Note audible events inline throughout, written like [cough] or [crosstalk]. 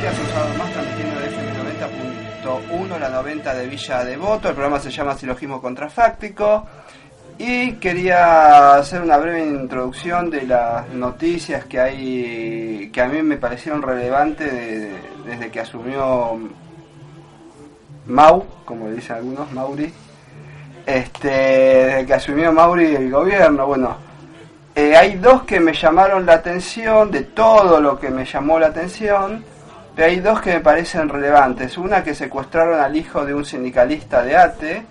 días, un sábado más transmitiendo de FM 90.1, la 90 de Villa Devoto. El programa se llama Silogismo Contrafáctico. Y quería hacer una breve introducción de las noticias que hay que a mí me parecieron relevantes de- desde que asumió Mau, como dicen algunos, Mauri. Este, desde que asumió Mauri el gobierno, bueno, eh, hay dos que me llamaron la atención, de todo lo que me llamó la atención, pero hay dos que me parecen relevantes. Una que secuestraron al hijo de un sindicalista de ATE,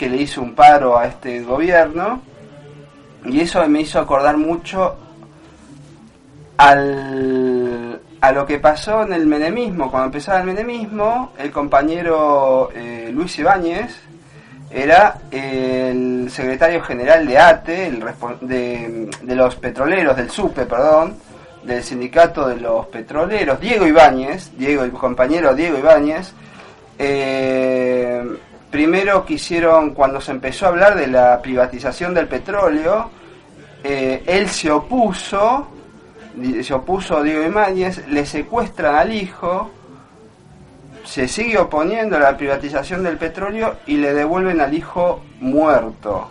que le hizo un paro a este gobierno, y eso me hizo acordar mucho al, a lo que pasó en el menemismo. Cuando empezaba el menemismo, el compañero eh, Luis Ibáñez era el secretario general de ATE, el de los petroleros, del SUPE, perdón, del sindicato de los petroleros, Diego Ibáñez, Diego, el compañero Diego Ibáñez, eh, primero quisieron, cuando se empezó a hablar de la privatización del petróleo, eh, él se opuso, se opuso Diego Ibáñez, le secuestran al hijo, se sigue oponiendo a la privatización del petróleo y le devuelven al hijo muerto,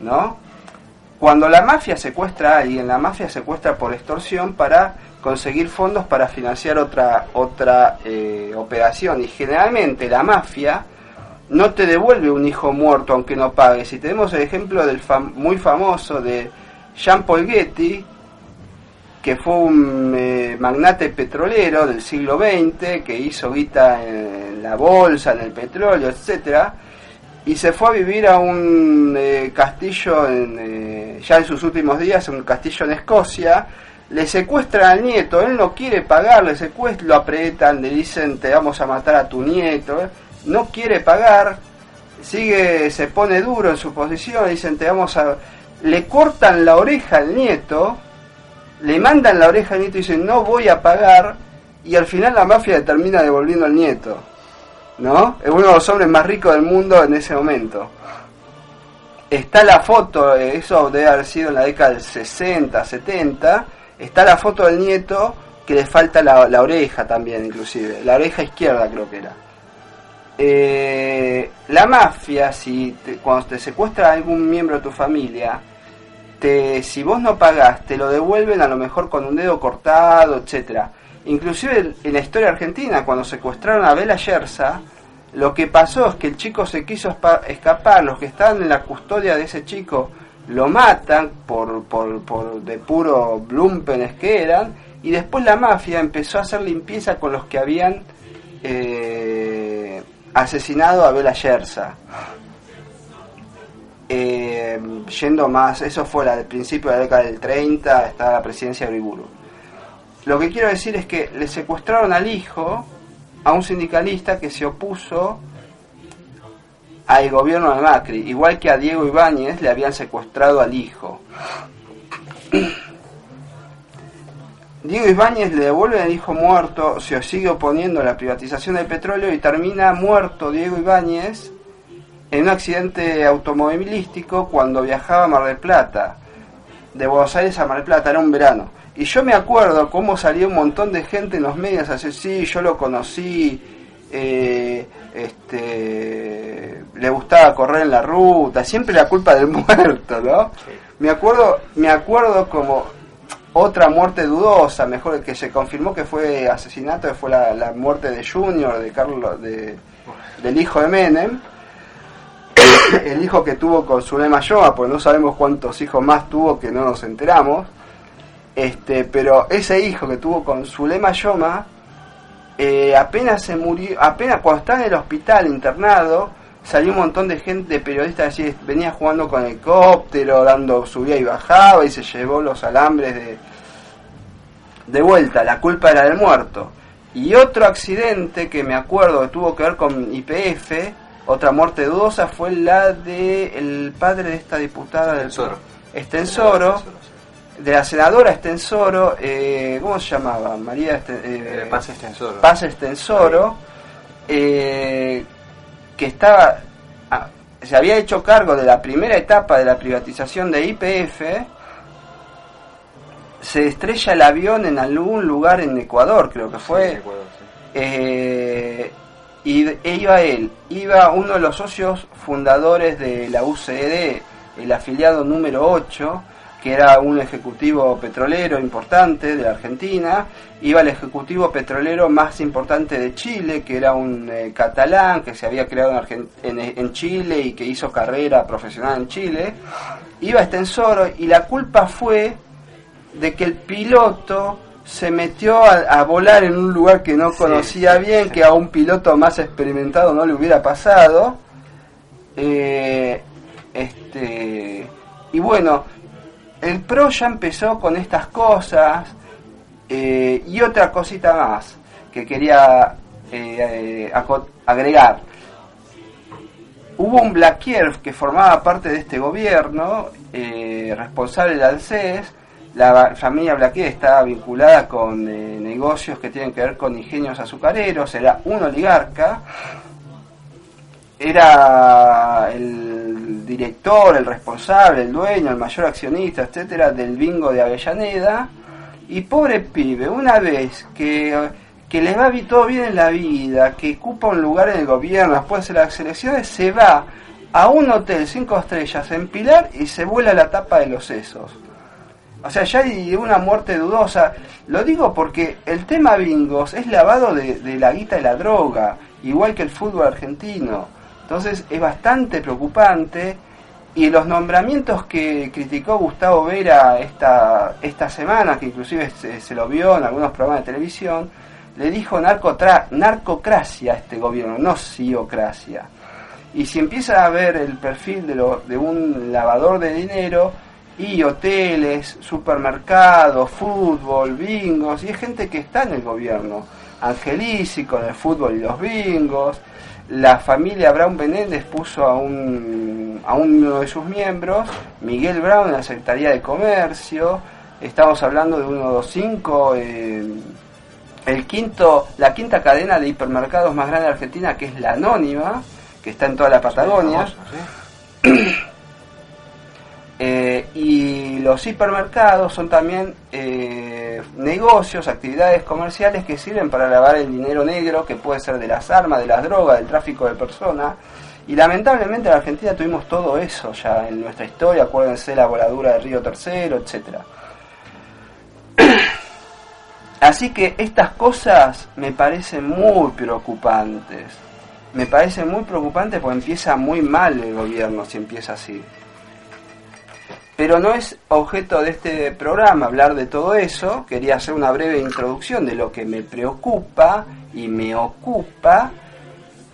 ¿no? Cuando la mafia secuestra a alguien, la mafia secuestra por extorsión para conseguir fondos para financiar otra otra eh, operación y generalmente la mafia no te devuelve un hijo muerto aunque no pagues. Y tenemos el ejemplo del muy famoso de Jean Paul Getty, que fue un eh, magnate petrolero del siglo XX, que hizo guita en la bolsa, en el petróleo, etcétera, y se fue a vivir a un eh, castillo en, eh, ya en sus últimos días, un castillo en Escocia, le secuestran al nieto, él no quiere pagar, le secuestran, lo apretan, le dicen te vamos a matar a tu nieto, eh, no quiere pagar, sigue, se pone duro en su posición, dicen te vamos a... le cortan la oreja al nieto, le mandan la oreja al nieto y dicen no voy a pagar, y al final la mafia termina devolviendo al nieto. ¿no? Es uno de los hombres más ricos del mundo en ese momento. Está la foto, eso debe haber sido en la década del 60, 70, está la foto del nieto que le falta la, la oreja también, inclusive, la oreja izquierda creo que era. Eh, la mafia, si cuando te secuestra algún miembro de tu familia, te, si vos no pagás, te lo devuelven a lo mejor con un dedo cortado, etcétera. Inclusive en- la historia argentina, cuando secuestraron a Bela Yersa, lo que pasó es que el chico se quiso escapar, los que estaban en la custodia de ese chico lo matan por, por, por de puro blumpenes que eran, y después la mafia empezó a hacer limpieza con los que habían eh, asesinado a Bela Yersa. Eh, yendo más, eso fue al principio de la década del 30, estaba la presidencia de Uriburu. Lo que quiero decir es que le secuestraron al hijo a un sindicalista que se opuso al gobierno de Macri, igual que a Diego Ibáñez le habían secuestrado al hijo. Diego Ibáñez le devuelve al hijo muerto, se sigue oponiendo a la privatización del petróleo y termina muerto Diego Ibáñez en un accidente automovilístico cuando viajaba a Mar del Plata, de Buenos Aires a Mar del Plata, era un verano. Y yo me acuerdo cómo salió un montón de gente en los medios a decir, sí, yo lo conocí, eh, este, le gustaba correr en la ruta, siempre la culpa del [laughs] muerto, ¿no? Me acuerdo, me acuerdo como otra muerte dudosa, mejor que se confirmó que fue asesinato, fue la, la muerte de Junior, de Carlos, de, del hijo de Menem, [coughs] el hijo que tuvo con Zulema Yoa, porque no sabemos cuántos hijos más tuvo que no nos enteramos. Este, pero ese hijo que tuvo con Zulema Yoma, eh, apenas se murió, apenas cuando está en el hospital internado, salió un montón de gente, de periodistas, así, venía jugando con helicóptero, dando subía y bajaba y se llevó los alambres de, de vuelta, la culpa era del muerto. Y otro accidente que me acuerdo que tuvo que ver con IPF, otra muerte dudosa, fue la de el padre de esta diputada del Estensoro, de la senadora Estensoro, eh, ¿cómo se llamaba? María eh, Paz Estensoro. Paz Estensoro, eh, que estaba, ah, se había hecho cargo de la primera etapa de la privatización de IPF, se estrella el avión en algún lugar en Ecuador, creo que fue. Eh, y iba él, iba uno de los socios fundadores de la UCD, el afiliado número 8, que era un ejecutivo petrolero importante de la Argentina, iba el ejecutivo petrolero más importante de Chile, que era un eh, catalán que se había creado en, en, Chile y que hizo carrera profesional en Chile, iba Estensoro y la culpa fue de que el piloto se metió a, volar en un lugar que no conocía bien, que a un piloto más experimentado no le hubiera pasado. Eh, este, y bueno, el PRO ya empezó con estas cosas eh, y otra cosita más que quería eh, agregar. Hubo un Blaquier que formaba parte de este gobierno, responsable del ANSES, la familia Blaquier estaba vinculada con eh, negocios que tienen que ver con ingenios azucareros, era un oligarca, era director, el responsable, el dueño, el mayor accionista, etcétera, del bingo de Avellaneda. Y pobre pibe, una vez que, que le va todo bien en la vida, que ocupa un lugar en el gobierno después de las elecciones, se va a un hotel cinco estrellas en Pilar y se vuela la tapa de los sesos. O sea, ya hay una muerte dudosa. Lo digo porque el tema bingos es lavado de, la guita de la droga, igual que el fútbol argentino. Entonces es bastante preocupante. Y los nombramientos que criticó Gustavo Vera esta, esta semana, que inclusive se, lo vio en algunos programas de televisión, le dijo narcocracia a este gobierno, no siocracia. Y si empieza a ver el perfil de, lo, de un lavador de dinero, y hoteles, supermercados, fútbol, bingos, y es gente que está en el gobierno. Angelici con el fútbol y los bingos. La familia Brown Benéndez puso a, un, a uno de sus miembros, Miguel Brown, en la Secretaría de Comercio. Estamos hablando de uno, dos, cinco. Eh, el quinto, la quinta cadena de hipermercados más grande de Argentina, que es la Anónima, que está en toda la Patagonia. [clears throat] Eh, y los hipermercados son también eh, negocios, actividades comerciales que sirven para lavar el dinero negro, que puede ser de las armas, de las drogas, del tráfico de personas. Y lamentablemente en Argentina tuvimos todo eso ya en nuestra historia, acuérdense la voladura del río Tercero, etcétera. [clears throat] Así que estas cosas me parecen muy preocupantes. Me parecen muy preocupantes porque empieza muy mal el gobierno si empieza así. Pero no es objeto de este programa hablar de todo eso. Quería hacer una breve introducción de lo que me preocupa y me ocupa.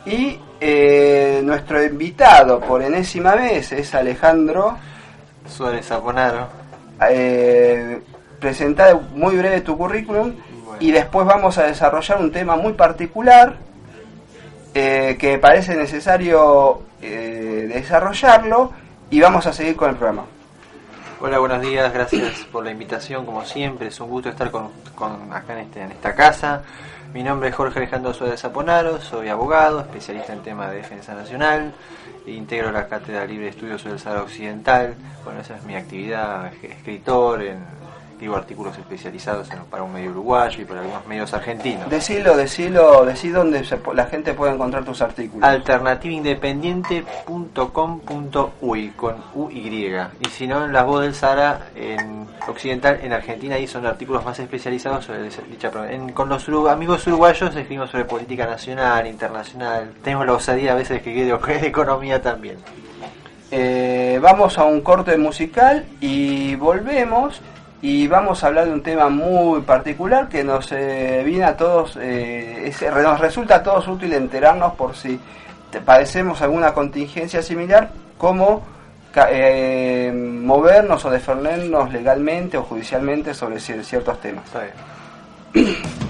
Y eh, nuestro invitado por enésima vez es Alejandro Suárez Aponaro. Eh, presentar muy breve tu currículum y después vamos a desarrollar un tema muy particular eh, que parece necesario desarrollarlo y vamos a seguir con el programa. Hola, buenos días, gracias por la invitación, como siempre, es un gusto estar con, acá en, este, en esta casa. Mi nombre es Jorge Alejandro Suárez Zaponaro, soy abogado, especialista en temas de defensa nacional, integro la Cátedra Libre de Estudios sobre el Sahara Occidental, bueno, esa es mi actividad, escritor en escribo artículos especializados para un medio uruguayo y para algunos medios argentinos. Decilo, decilo, decí dónde la gente puede encontrar tus artículos. Alternativaindependiente.com.uy con UY. Y si no, en La Voz del Sahara en Occidental, en Argentina, ahí son artículos más especializados sobre dicha en, Con los amigos uruguayos escribimos sobre política nacional, internacional. Tenemos la osadía a veces de escribir de economía también. Eh, vamos a un corte musical y volvemos y vamos a hablar de un tema muy particular que nos eh, viene a todos, eh, nos resulta a todos útil enterarnos por si padecemos alguna contingencia similar, cómo eh, movernos o defendernos legalmente o judicialmente sobre ciertos temas. [clears throat]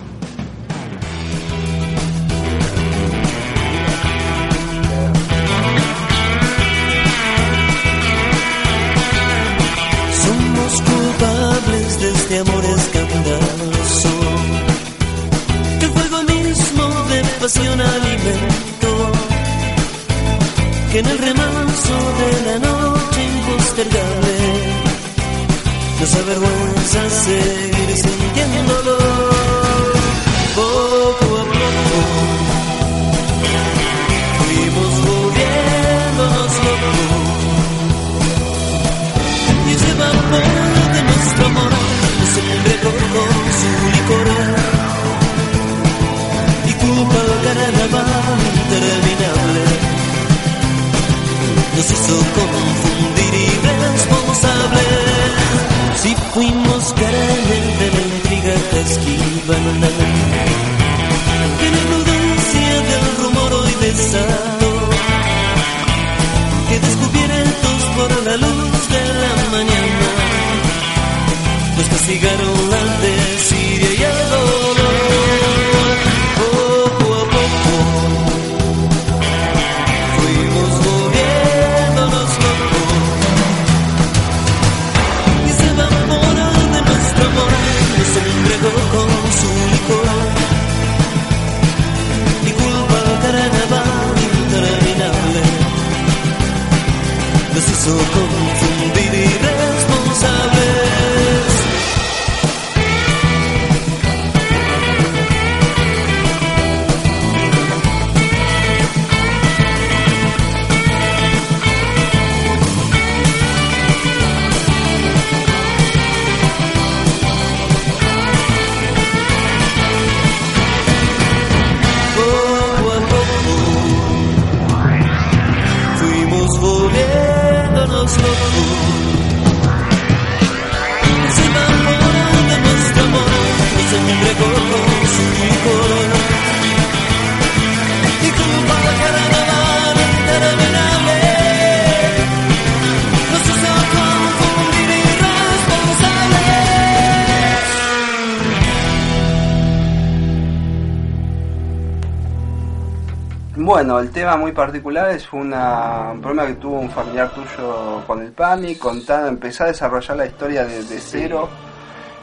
tema muy particular es una, un problema que tuvo un familiar tuyo con el PAMI, contar, empezar a desarrollar la historia de, de cero.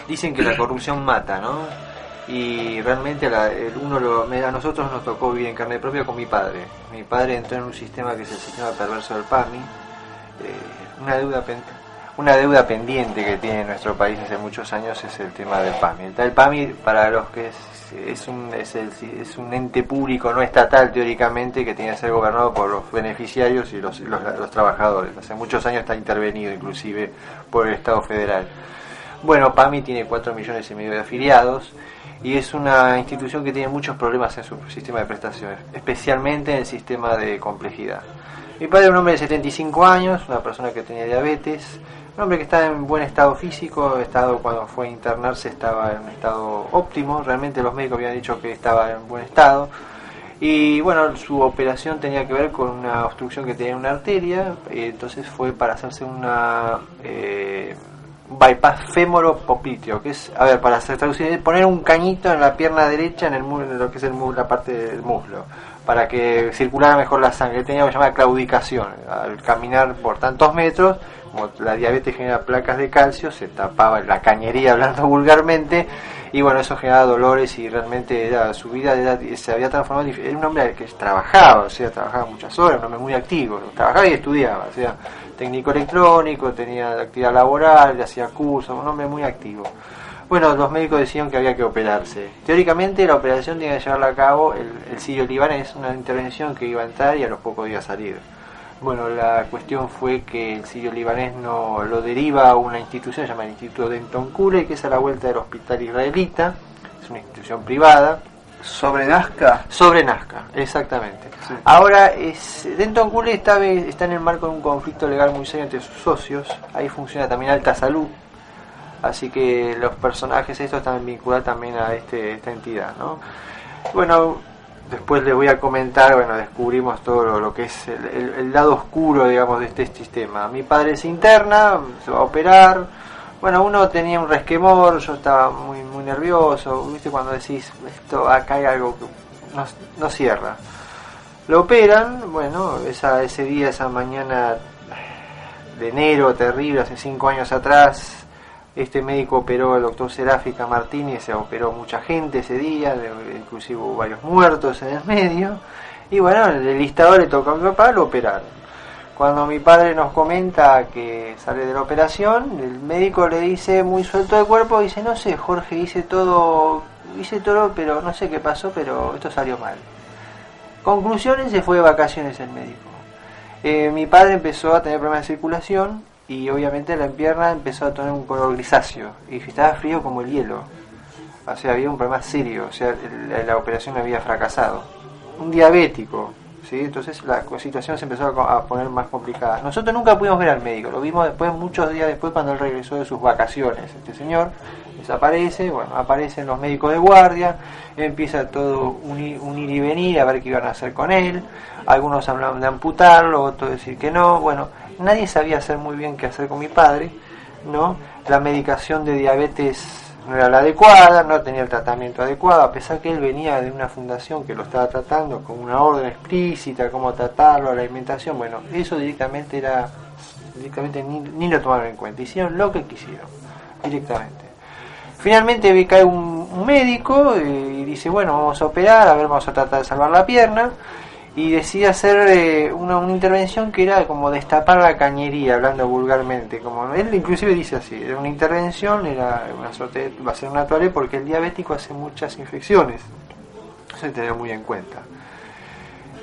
Dicen que la corrupción mata, ¿no? Y realmente la- el- uno lo- a nosotros nos tocó vivir en carne propia con mi padre. Mi padre entró en un sistema que es el sistema perverso del PAMI, eh, una deuda pen- una deuda pendiente que tiene nuestro país hace muchos años es el tema del PAMI. El, el PAMI, para los que es, un, es, el- es un ente público no estatal teóricamente que tiene que ser gobernado por los beneficiarios y los, los, los trabajadores. Hace muchos años está intervenido inclusive por el Estado federal. Bueno, PAMI tiene 4 millones y medio de afiliados y es una institución que tiene muchos problemas en su sistema de prestaciones, especialmente en el sistema de complejidad. Mi padre era un hombre de 75 años, una persona que tenía diabetes, un hombre que está en buen estado físico, estado cuando fue a internarse estaba en un estado óptimo, realmente los médicos habían dicho que estaba en buen estado. Y bueno, su operación tenía que ver con una obstrucción que tenía en una arteria, eh, entonces fue para hacerse una eh, bypass fémoro-popliteo, que es, a ver, para traducir, poner un cañito en la pierna derecha, en, el, en lo que es el, la parte del muslo, para que circulara mejor la sangre. Tenía lo que se llama claudicación. Al caminar por tantos metros, como la diabetes genera placas de calcio, se tapaba la cañería, hablando [laughs] vulgarmente, y bueno, eso generaba dolores y realmente era, su vida era- se había transformado. Era un hombre que trabajaba, o sea, trabajaba muchas horas, un hombre muy activo, trabajaba y estudiaba, o sea, técnico electrónico, tenía actividad laboral, hacía cursos, un hombre muy activo. Bueno, los médicos decían que había que operarse. Teóricamente la operación tenía que llevarla a cabo el, el sirio libanés, una intervención que iba a entrar y a los pocos días salir. Bueno, la cuestión fue que el sirio libanés no lo deriva a una institución llamada Instituto Denton Kule, que es a la vuelta del hospital israelita, es una institución privada, Sobre Nazca, sobre Nazca, exactamente. Ahora, es, Denton Kule está, está en el marco de un conflicto legal muy serio entre sus socios, ahí funciona también Alta Salud, Así que los personajes estos están vinculados también a este, esta entidad, ¿no? Bueno, después les voy a comentar, bueno, descubrimos todo lo, que es el lado oscuro, digamos, de este sistema. Mi padre se interna, se va a operar. Bueno, uno tenía un resquemor, yo estaba muy muy nervioso, ¿viste? Cuando decís, esto acá hay algo que no, no cierra. Lo operan, bueno, esa, ese día, esa mañana de enero terrible, hace cinco años atrás, este médico operó al doctor Seráfica Martínez, se operó mucha gente ese día, inclusive hubo varios muertos en el medio. Y bueno, el listador le tocó a mi papá, lo operaron. Cuando mi padre nos comenta que sale de la operación, el médico le dice muy suelto de cuerpo, dice, no sé, Jorge, hice todo, hice todo, pero no sé qué pasó, pero esto salió mal. Conclusiones, se fue de vacaciones el médico. Eh, mi padre empezó a tener problemas de circulación y obviamente la pierna empezó a tener un color grisáceo y estaba frío como el hielo. O sea, había un problema serio, o sea, el- la, operación había fracasado. Un diabético, ¿sí? Entonces la situación se empezó a, poner más complicada. Nosotros nunca pudimos ver al médico, lo vimos después, muchos días después, cuando él regresó de sus vacaciones. Este señor desaparece, bueno, aparecen los médicos de guardia, empieza todo un, ir y venir a ver qué iban a hacer con él. Algunos hablaban de amputarlo, otros decir que no. Bueno, nadie sabía hacer muy bien qué hacer con mi padre, ¿no? La medicación de diabetes no era la adecuada, no tenía el tratamiento adecuado, a pesar que él venía de una fundación que lo estaba tratando con una orden explícita, cómo tratarlo, la alimentación, bueno, eso directamente era, directamente ni, lo tomaron en cuenta, hicieron lo que quisieron, directamente. Finalmente vi- cae un, un médico eh, y dice, bueno, vamos a operar, a ver, vamos a tratar de salvar la pierna. Y decide hacer eh, una, una intervención que era como destapar la cañería, hablando vulgarmente. Como él inclusive dice así, era una intervención, era una suerte, va a ser una toalé porque el diabético hace muchas infecciones. Eso hay que tener muy en cuenta.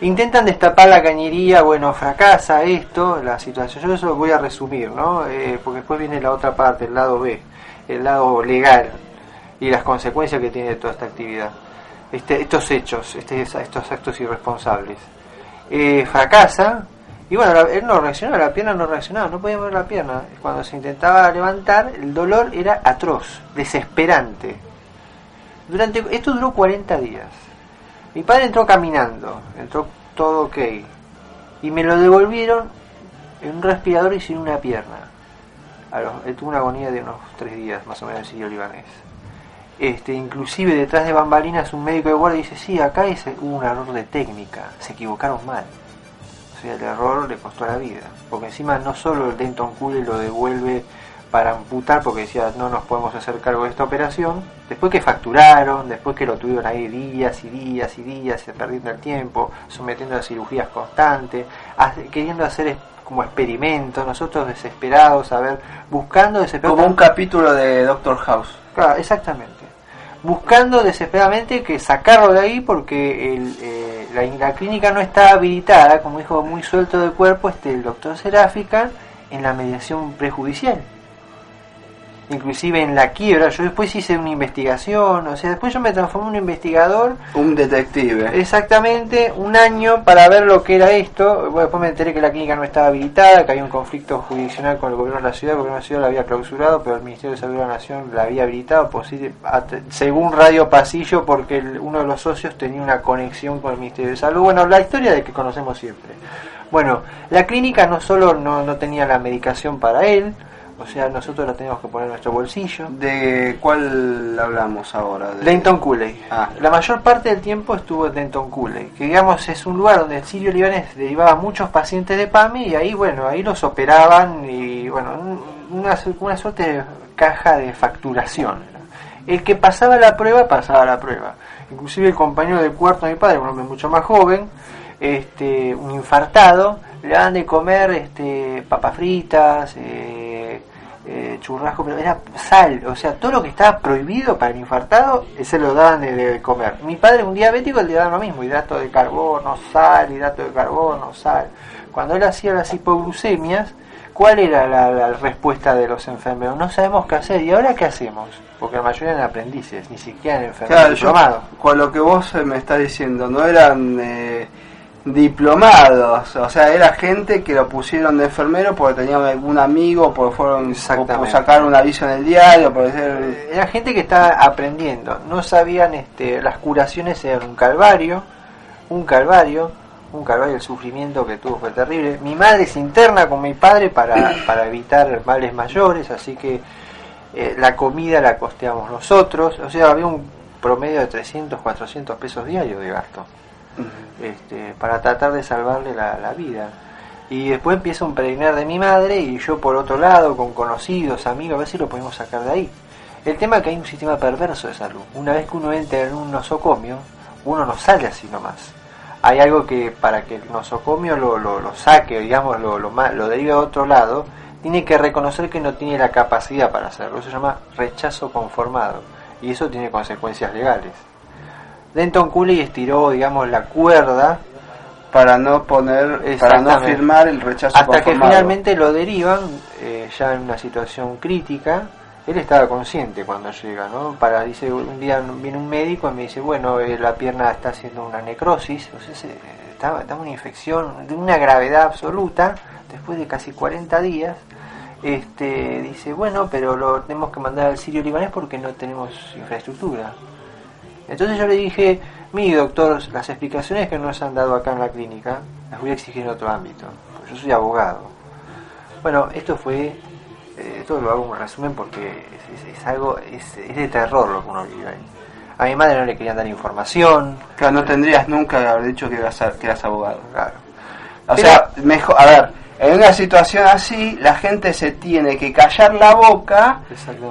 Intentan destapar la cañería, bueno, fracasa esto, la situación. Yo eso lo voy a resumir, ¿no? Eh, porque después viene la otra parte, el lado B, el lado legal y las consecuencias que tiene toda esta actividad. Este, estos hechos, este, estos actos irresponsables. Eh, fracasa y bueno, él no reaccionaba, la pierna no reaccionaba, no podía mover la pierna. Cuando se intentaba levantar, el dolor era atroz, desesperante. Durante esto duró 40 días. Mi padre entró caminando, entró todo ok. Y me lo devolvieron en un respirador y sin una pierna. A los- él tuvo una agonía de unos tres días, más o menos, en Sirio Libanés. Este, inclusive detrás de bambalinas un médico de guardia dice, sí, acá ese- hubo un error de técnica, se equivocaron mal. O sea, el error le costó la vida. Porque encima no solo el Denton Cooley lo devuelve para amputar, porque decía, no nos podemos hacer cargo de esta operación. Después que facturaron, después que lo tuvieron ahí días y días y días, perdiendo el tiempo, sometiendo a cirugías constantes, queriendo hacer es- como experimentos, nosotros desesperados, a ver, buscando desesperados. Como un capítulo de Doctor House. Claro, exactamente. Buscando desesperadamente que sacarlo de ahí porque el, eh, la, la clínica no está habilitada, como dijo muy suelto de cuerpo este el doctor Seráfica, en la mediación prejudicial. Inclusive en la quiebra, yo después hice una investigación, o sea, después yo me transformé en un investigador Un detective. exactamente un año para ver lo que era esto. Bueno, después me enteré que la clínica no estaba habilitada, que había un conflicto jurisdiccional con el gobierno de la ciudad. El gobierno de la ciudad la había clausurado, pero el Ministerio de Salud de la Nación la había habilitado, posi- at- según Radio Pasillo, porque el- uno de los socios tenía una conexión con el Ministerio de Salud. Bueno, la historia de que conocemos siempre. Bueno, la clínica no solo no, no tenía la medicación para él, o sea, nosotros la teníamos que poner en nuestro bolsillo. ¿De cuál hablamos ahora? De... Denton Cooley. Ah. La mayor parte del tiempo estuvo en Denton Cooley, que digamos es un lugar donde el sirio libanés derivaba muchos pacientes de PAMI y ahí bueno, ahí los operaban y bueno, un- una, una suerte de caja de facturación. El que pasaba la prueba, pasaba la prueba. Inclusive el compañero del cuarto de mi padre, un hombre mucho más joven, este, un infartado, le daban de comer este, papas fritas, eh, eh, churrasco, pero era sal, o sea, todo lo que estaba prohibido para el infartado, eh, se lo daban de, de comer. Mi padre, un diabético, le daban lo mismo, hidrato de carbono, sal, hidrato de carbono, sal. Cuando él hacía las hipoglucemias, ¿cuál era la, la respuesta de los enfermeros? No sabemos qué hacer, ¿y ahora qué hacemos? Porque la mayoría eran aprendices, ni siquiera eran enfermeros Claro, yo, con lo que vos eh, me estás diciendo, no eran eh, diplomados, o sea, era gente que lo pusieron de enfermero porque tenían algún amigo, porque fueron por sacar un aviso en el diario, por ser Era gente que estaba aprendiendo, no sabían este, las curaciones eran un calvario, un calvario, un calvario, el sufrimiento que tuvo fue terrible. Mi madre se interna con mi padre para, [coughs] para evitar males mayores, así que eh, la comida la costeamos nosotros, o sea, había un promedio de 300, 400 pesos diarios de gasto este, para tratar de salvarle la, vida. Y después empieza un peregrinar de mi madre y yo por otro lado, con conocidos, amigos, a ver si lo podemos sacar de ahí. El tema es que hay un sistema perverso de salud. Una vez que uno entra en un nosocomio, uno no sale así nomás. Hay algo que para que el nosocomio lo, lo, saque, digamos, lo, lo, lo derive a otro lado, tiene que reconocer que no tiene la capacidad para hacerlo. Eso se llama rechazo conformado. Y eso tiene consecuencias legales. Denton Cooley estiró, digamos, la cuerda para no poner, para no firmar el rechazo hasta que finalmente lo derivan eh, ya en una situación crítica. Él estaba consciente cuando llega, ¿no? Para, dice, un día viene un médico y me dice, bueno, eh, la pierna está haciendo una necrosis, o sea, se- estaba una infección de una gravedad absoluta, después de casi 40 días. Este, dice, bueno, pero lo tenemos que mandar al sirio libanés porque no tenemos infraestructura. Entonces yo le dije, mi doctor, las explicaciones que nos han dado acá en la clínica, las voy a exigir en otro ámbito, porque yo soy abogado. Bueno, esto fue, eh, esto lo hago en resumen porque es, es- es algo, es, es de terror lo que uno vive ahí. A mi madre no le querían dar información, Claro, no tendrías nunca haber dicho que eras, que eras abogado. claro. O Pero- sea, mejor, a ver, en una situación así, la gente se tiene que callar la boca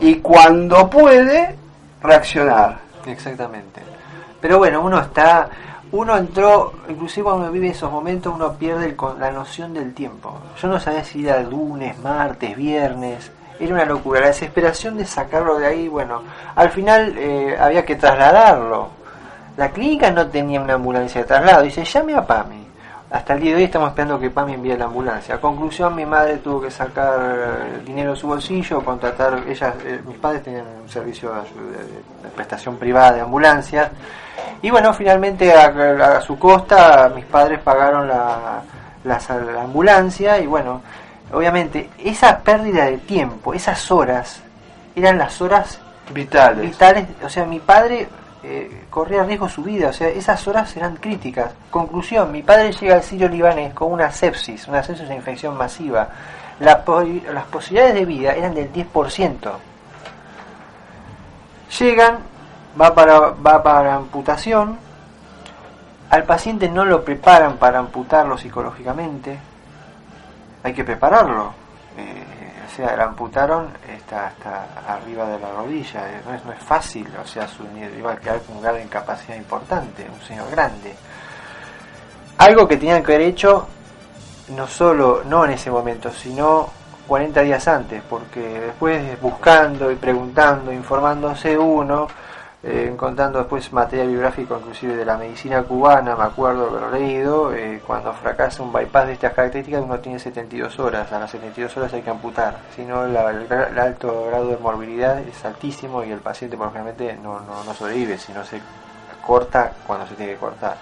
y cuando puede, reaccionar. Exactamente. Pero bueno, uno está, uno entró, inclusive cuando vive esos momentos, uno pierde la noción del tiempo. Yo no sabía si era lunes, martes, viernes. Era una locura. La desesperación de sacarlo de ahí, bueno, al final eh, había que trasladarlo. La clínica no tenía una ambulancia de traslado. Dice, llame a PAMI. Hasta el día de hoy estamos esperando que PAMI envíe la ambulancia. A conclusión, mi madre tuvo que sacar dinero de su bolsillo, contratar, ellas, eh, mis padres tenían un servicio de, prestación privada de ambulancias. Y bueno, finalmente a, a su costa, mis padres pagaron la, la, la ambulancia y bueno, obviamente esa pérdida de tiempo, esas horas, eran las horas Vitales. vitales, o sea, mi padre eh, corría riesgo su vida, o sea, esas horas eran críticas. Conclusión, mi padre llega al sirio libanés con una sepsis, una sepsis, una infección masiva. Las posibilidades de vida eran del 10%. Llegan, va para, va para amputación, al paciente no lo preparan para amputarlo psicológicamente, hay que prepararlo. Eh, o sea, la amputaron está, está arriba de la rodilla, eh, no es, no es fácil, o sea, su, iba a quedar con un grado de incapacidad importante, un señor grande. Algo que tenían que haber hecho, no solo, no en ese momento, sino 40 días antes, porque después buscando y preguntando, informándose uno, eh, encontrando después material biográfico inclusive de la medicina cubana, me acuerdo haberlo leído, eh, cuando fracasa un bypass de estas características uno tiene 72 horas, a las 72 horas hay que amputar, si no el, el alto grado de morbilidad es altísimo y el paciente por no, no, no sobrevive, si no se corta cuando se tiene que cortar.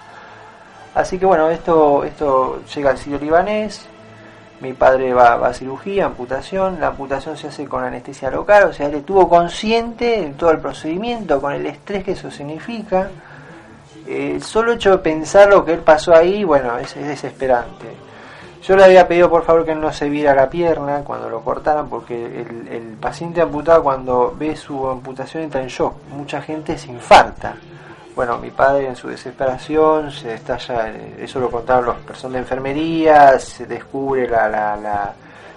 Así que bueno, esto, esto llega al sirio libanés, mi padre va, va a cirugía, amputación, la amputación se hace con anestesia local, o sea, él estuvo consciente de todo el procedimiento, con el estrés que eso significa. El solo hecho de pensar lo que él pasó ahí, bueno, es, es desesperante. Yo le había pedido por favor que no se viera la pierna cuando lo cortaran, porque el, el paciente amputado cuando ve su amputación entra en shock. Mucha gente se infarta. Bueno, mi padre en su desesperación se estalla, eh, eso lo contaron los personas de enfermería, se descubre la, la, la-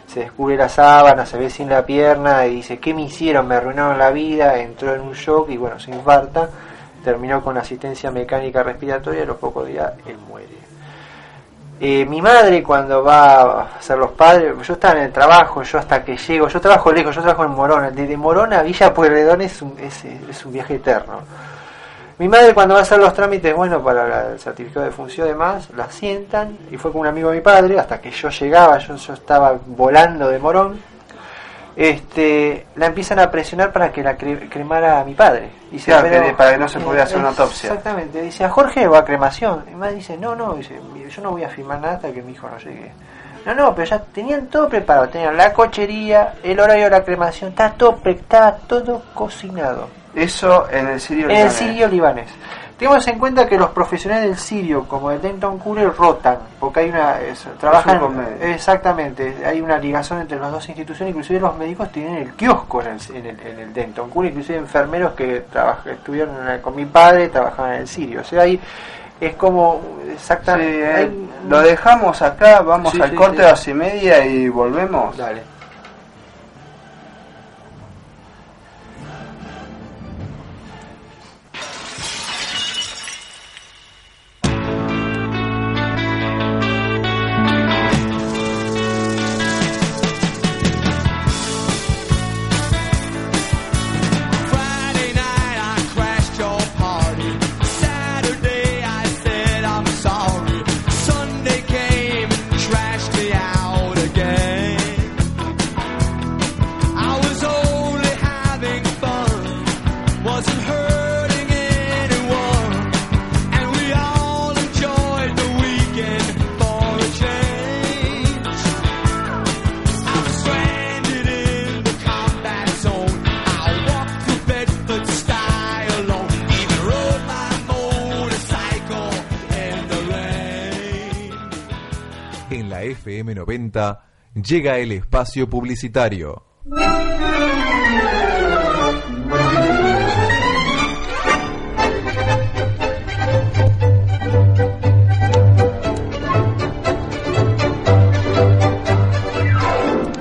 se descubre la sábana, se ve sin la pierna y dice, ¿qué me hicieron? Me arruinaron la vida, entró en un shock y bueno, se infarta, terminó con asistencia mecánica respiratoria y a los pocos días él muere. Eh, mi madre cuando va a ser los padres, yo estaba en el trabajo, yo hasta que llego, yo trabajo lejos, yo trabajo en Morona, desde Morona a Villa Pueyrredón es un, es, es un viaje eterno. Mi madre cuando va a hacer los trámites, bueno, para el certificado de función y demás, la sientan y fue con un amigo de mi padre, hasta que yo llegaba, yo, yo estaba volando de Morón. este, la empiezan a presionar para que la cre- cremara a mi padre. Dice, Claro, "Pero, que- para que no se pudiera hacer una autopsia. Exactamente, dice, a Jorge va a cremación. Y mi madre dice, no, no, dice, "mire, yo no voy a firmar nada hasta que mi hijo no llegue. No, no, pero ya tenían todo preparado, tenían la cochería, el horario de la cremación, está todo, estaba todo cocinado. Eso en el sirio En el libanés. sirio libanés. Tengamos en cuenta que los profesionales del sirio, como el Denton Cooler, rotan, porque hay una. es- trabajan. convenio. exactamente, hay una ligación entre las dos instituciones, inclusive los médicos tienen el kiosco en el, en el, en el Denton Cooler, inclusive enfermeros que trabajan, estuvieron con mi padre, trabajaban en el sirio. O sea, ahí es como. Sí, Exactamente. eh, lo dejamos acá, vamos Sí, al sí, corte de las y media y volvemos. Dale. Llega el espacio publicitario.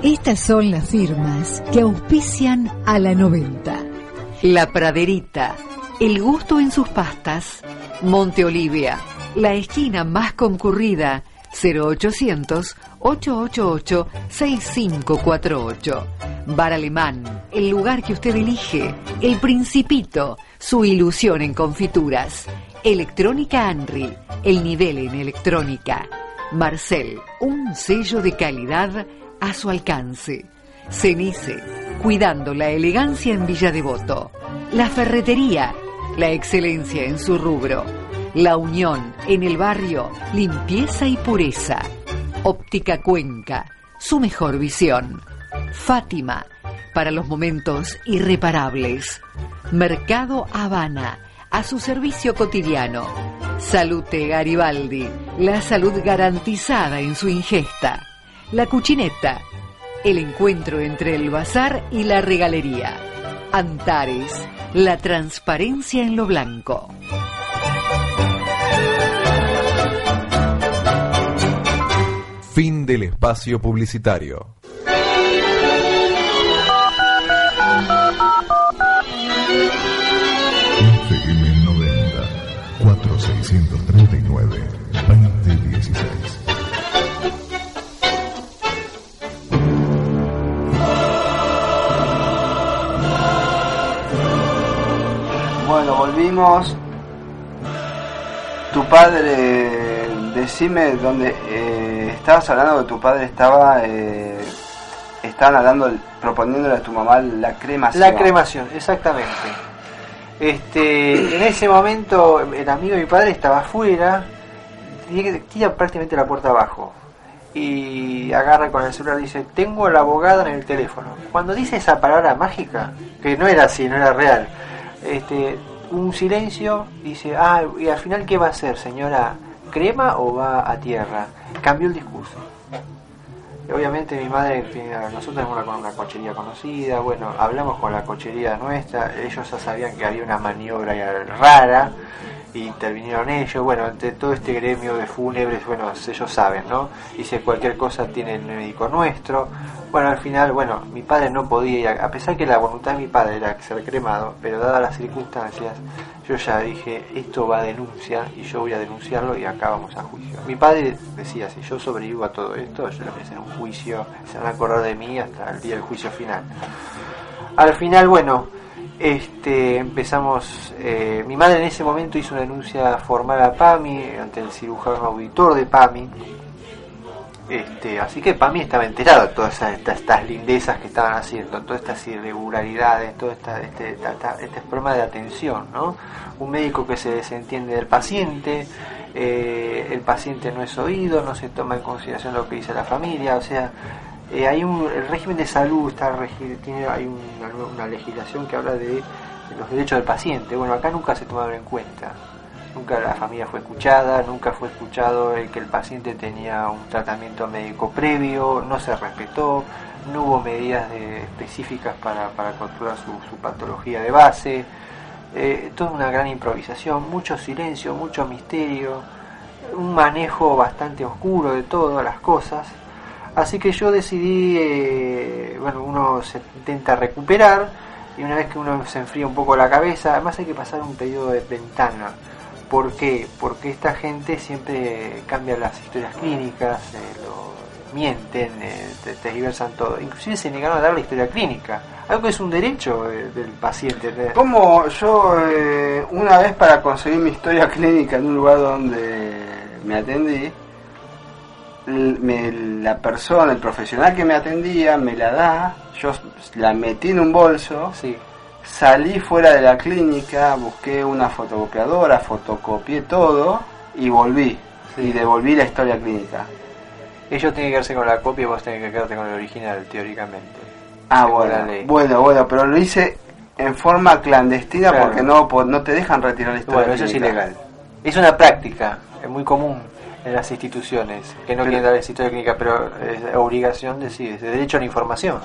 Estas son las firmas que auspician a la 90. La Praderita, el gusto en sus pastas. Monte Olivia, la esquina más concurrida. 0800-888-6548. Bar Alemán, el lugar que usted elige. El Principito, su ilusión en confituras. Electrónica Anri, el nivel en electrónica. Marcel, un sello de calidad a su alcance. Cenice, cuidando la elegancia en Villa Devoto. La ferretería, la excelencia en su rubro. La unión en el barrio, limpieza y pureza. Óptica Cuenca, su mejor visión. Fátima, para los momentos irreparables. Mercado Habana, a su servicio cotidiano. Salute Garibaldi, la salud garantizada en su ingesta. La Cuchineta, el encuentro entre el bazar y la regalería. Antares, la transparencia en lo blanco. Fin del espacio publicitario. FM 90 4639 2016 Bueno, volvimos. Tu padre, decime dónde eh, estabas hablando que tu padre estaba, eh, estaban hablando, proponiéndole a tu mamá la cremación. La cremación, exactamente. Este, en ese momento el amigo de mi padre estaba afuera, tira prácticamente la puerta abajo y agarra con el celular y dice, tengo a la abogada en el teléfono. Cuando dice esa palabra mágica, que no era así, no era real, este, un silencio, dice, ah, y al final, ¿qué va a hacer, señora? ¿Crema o va a tierra? Cambió el discurso. Obviamente mi madre, nosotros tenemos una, cochería conocida, bueno, hablamos con la cochería nuestra, ellos ya sabían que había una maniobra rara, intervinieron ellos, bueno, entre todo este gremio de fúnebres, bueno, ellos saben, ¿no? Dice cualquier cosa tiene el médico nuestro. Bueno, al final, bueno, mi padre no podía, a pesar que la voluntad de mi padre era ser cremado, pero dadas las circunstancias, yo ya dije, esto va a denuncia y yo voy a denunciarlo y acá vamos a juicio. Mi padre decía, si yo sobrevivo a todo esto, yo le voy a un juicio, se van a acordar de mí hasta el día del juicio final. Al final, bueno, este, empezamos, eh, mi madre en ese momento hizo una denuncia formal a PAMI ante el cirujano auditor de PAMI Este, así que Pami estaba enterado de todas estas, lindezas que estaban haciendo, todas estas irregularidades, todo esta, este, esta- este problema de atención, ¿no? Un médico que se desentiende del paciente, eh, el paciente no es oído, no se toma en consideración lo que dice la familia, o sea, eh, hay un, el régimen de salud está tiene hay una, legislación que habla de, de los derechos del paciente. Bueno, acá nunca se tomaron en cuenta. Nunca la familia fue escuchada, nunca fue escuchado el que el paciente tenía un tratamiento médico previo, no se respetó, no hubo medidas de- específicas para, para controlar su, su patología de base. Eh, toda una gran improvisación, mucho silencio, mucho misterio, un manejo bastante oscuro de todas las cosas. Así que yo decidí, eh, bueno, uno se intenta recuperar y una vez que uno se enfría un poco la cabeza, además hay que pasar un periodo de ventana. ¿Por qué? Porque esta gente siempre cambia las historias clínicas, eh, lo mienten, eh, te, tergiversan todo. Inclusive se negaron a dar la historia clínica, algo que es un derecho eh, del paciente. Como yo una vez para conseguir mi historia [laughs] clínica en un lugar donde me atendí, me- la persona, el profesional que me atendía, me la da, yo la metí en un bolso, Sí. salí fuera de la clínica, busqué una fotocopiadora, fotocopié todo y volví. Sí. Y devolví la historia clínica. Ellos tienen que quedarse con la copia y vos tenés que quedarte con el original, teóricamente. Ah, bueno, bueno, bueno, pero lo hice en forma clandestina Claro. porque no, no te dejan retirar la historia Bueno, eso es ilegal. Es una práctica, es muy común en las instituciones, que no quieren dar historia clínica, pero es obligación de sí, es de derecho a la información.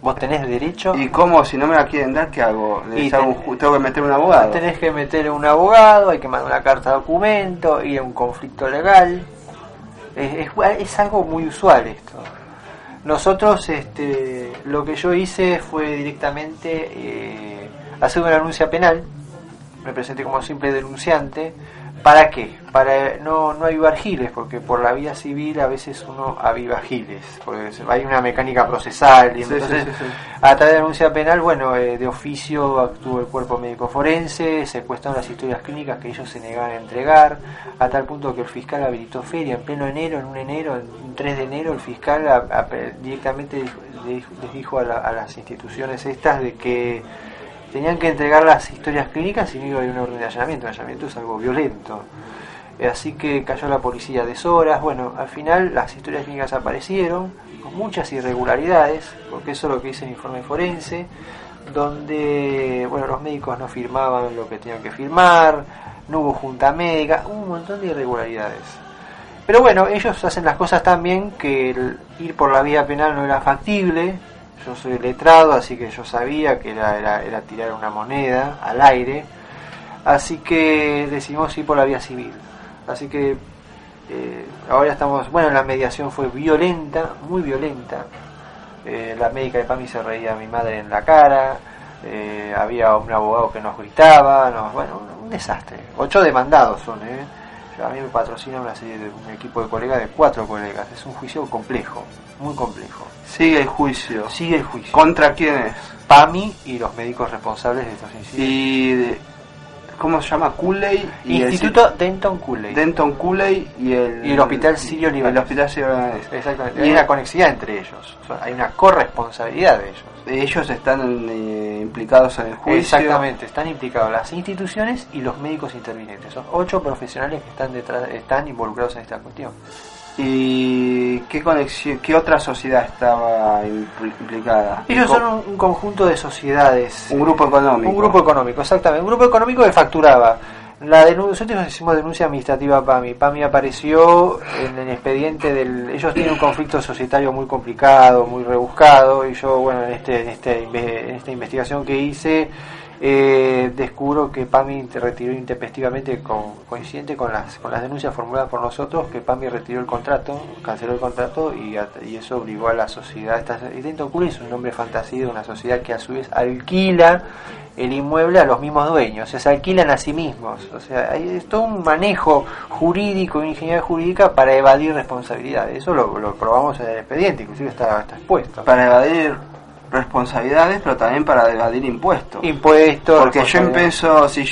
Vos tenés derecho, ¿Y cómo? Si no me la quieren dar, ¿qué hago? ¿Les hago un ¿Tengo que meter un abogado? tenés que meter un abogado, hay que mandar una carta de documento, ir a un conflicto legal. Es, es- es algo muy usual esto. Nosotros, este, lo que yo hice fue directamente eh, hacer una denuncia penal. Me presenté como simple denunciante. ¿Para qué? Para no, no avivar giles, porque por la vía civil a veces uno aviva giles, porque hay una mecánica procesal. Y sí, entonces, sí, sí. a través de denuncia penal, bueno, eh, de oficio actuó el cuerpo médico forense, secuestraron las historias clínicas que ellos se negaban a entregar, a tal punto que el fiscal habilitó feria en pleno enero, en un enero, en un 3 de enero, el fiscal a- a- directamente dijo- les dijo a, la- a las instituciones estas de que tenían que entregar las historias clínicas y no iba a haber una orden de allanamiento. El allanamiento es algo violento. Eh, Así que cayó la policía deshoras. Bueno, al final las historias clínicas aparecieron con muchas irregularidades, porque eso es lo que dice el informe forense, donde bueno los médicos no firmaban lo que tenían que firmar, no hubo junta médica, un montón de irregularidades. Pero bueno, ellos hacen las cosas tan bien que el ir por la vía penal no era factible. Yo soy letrado, así que yo sabía que era, era, era tirar una moneda al aire. Así que decidimos ir por la vía civil. Así que eh, ahora estamos, bueno, la mediación fue violenta, muy violenta. Eh, la médica de PAMI se reía a mi madre en la cara. eh, había un abogado que nos gritaba. nos- bueno, un, desastre. Ocho demandados son, ¿eh? A mí me patrocina una serie de un equipo de colegas de cuatro colegas. Es un juicio complejo, muy complejo. Sigue el juicio. Sigue el juicio. ¿Contra quiénes? PAMI y los médicos responsables de estos incidentes. Y... de- ¿Cómo se llama? Cooley y el- Instituto Denton Cooley. Denton Cooley y el... Y el Hospital Sirio El Libanés. Hospital Sirio Libanés. Exactamente. Y- Hay una conexidad entre ellos. O sea, hay una corresponsabilidad de ellos. Ellos están eh, implicados en el juicio. Exactamente, están implicados las instituciones y los médicos intervinientes. Son ocho profesionales que están detrás, están involucrados en esta cuestión. ¿Y qué conexión, qué otra sociedad estaba impl- implicada? Ellos son un, un conjunto de sociedades. un grupo económico. Un grupo económico, exactamente. Un grupo económico que facturaba. La nosotros hicimos denuncia administrativa a PAMI. PAMI apareció en el expediente del... Ellos tienen un conflicto societario muy complicado, muy rebuscado, y yo, bueno, en, este, en, este, en esta investigación que hice, eh, descubro que PAMI retiró intempestivamente, con, coincidente con las, con las denuncias formuladas por nosotros, que PAMI retiró el contrato, canceló el contrato, y, eso obligó a la sociedad. Esta, Cooley es un nombre fantasía de una sociedad que a su vez alquila el inmueble a los mismos dueños, o sea, se alquilan a sí mismos. O sea, hay todo un manejo jurídico, ingeniería jurídica para evadir responsabilidades. Eso lo, lo probamos en el expediente, inclusive está, está expuesto. Para evadir responsabilidades, pero también para evadir impuestos. Impuestos. Porque yo empiezo, si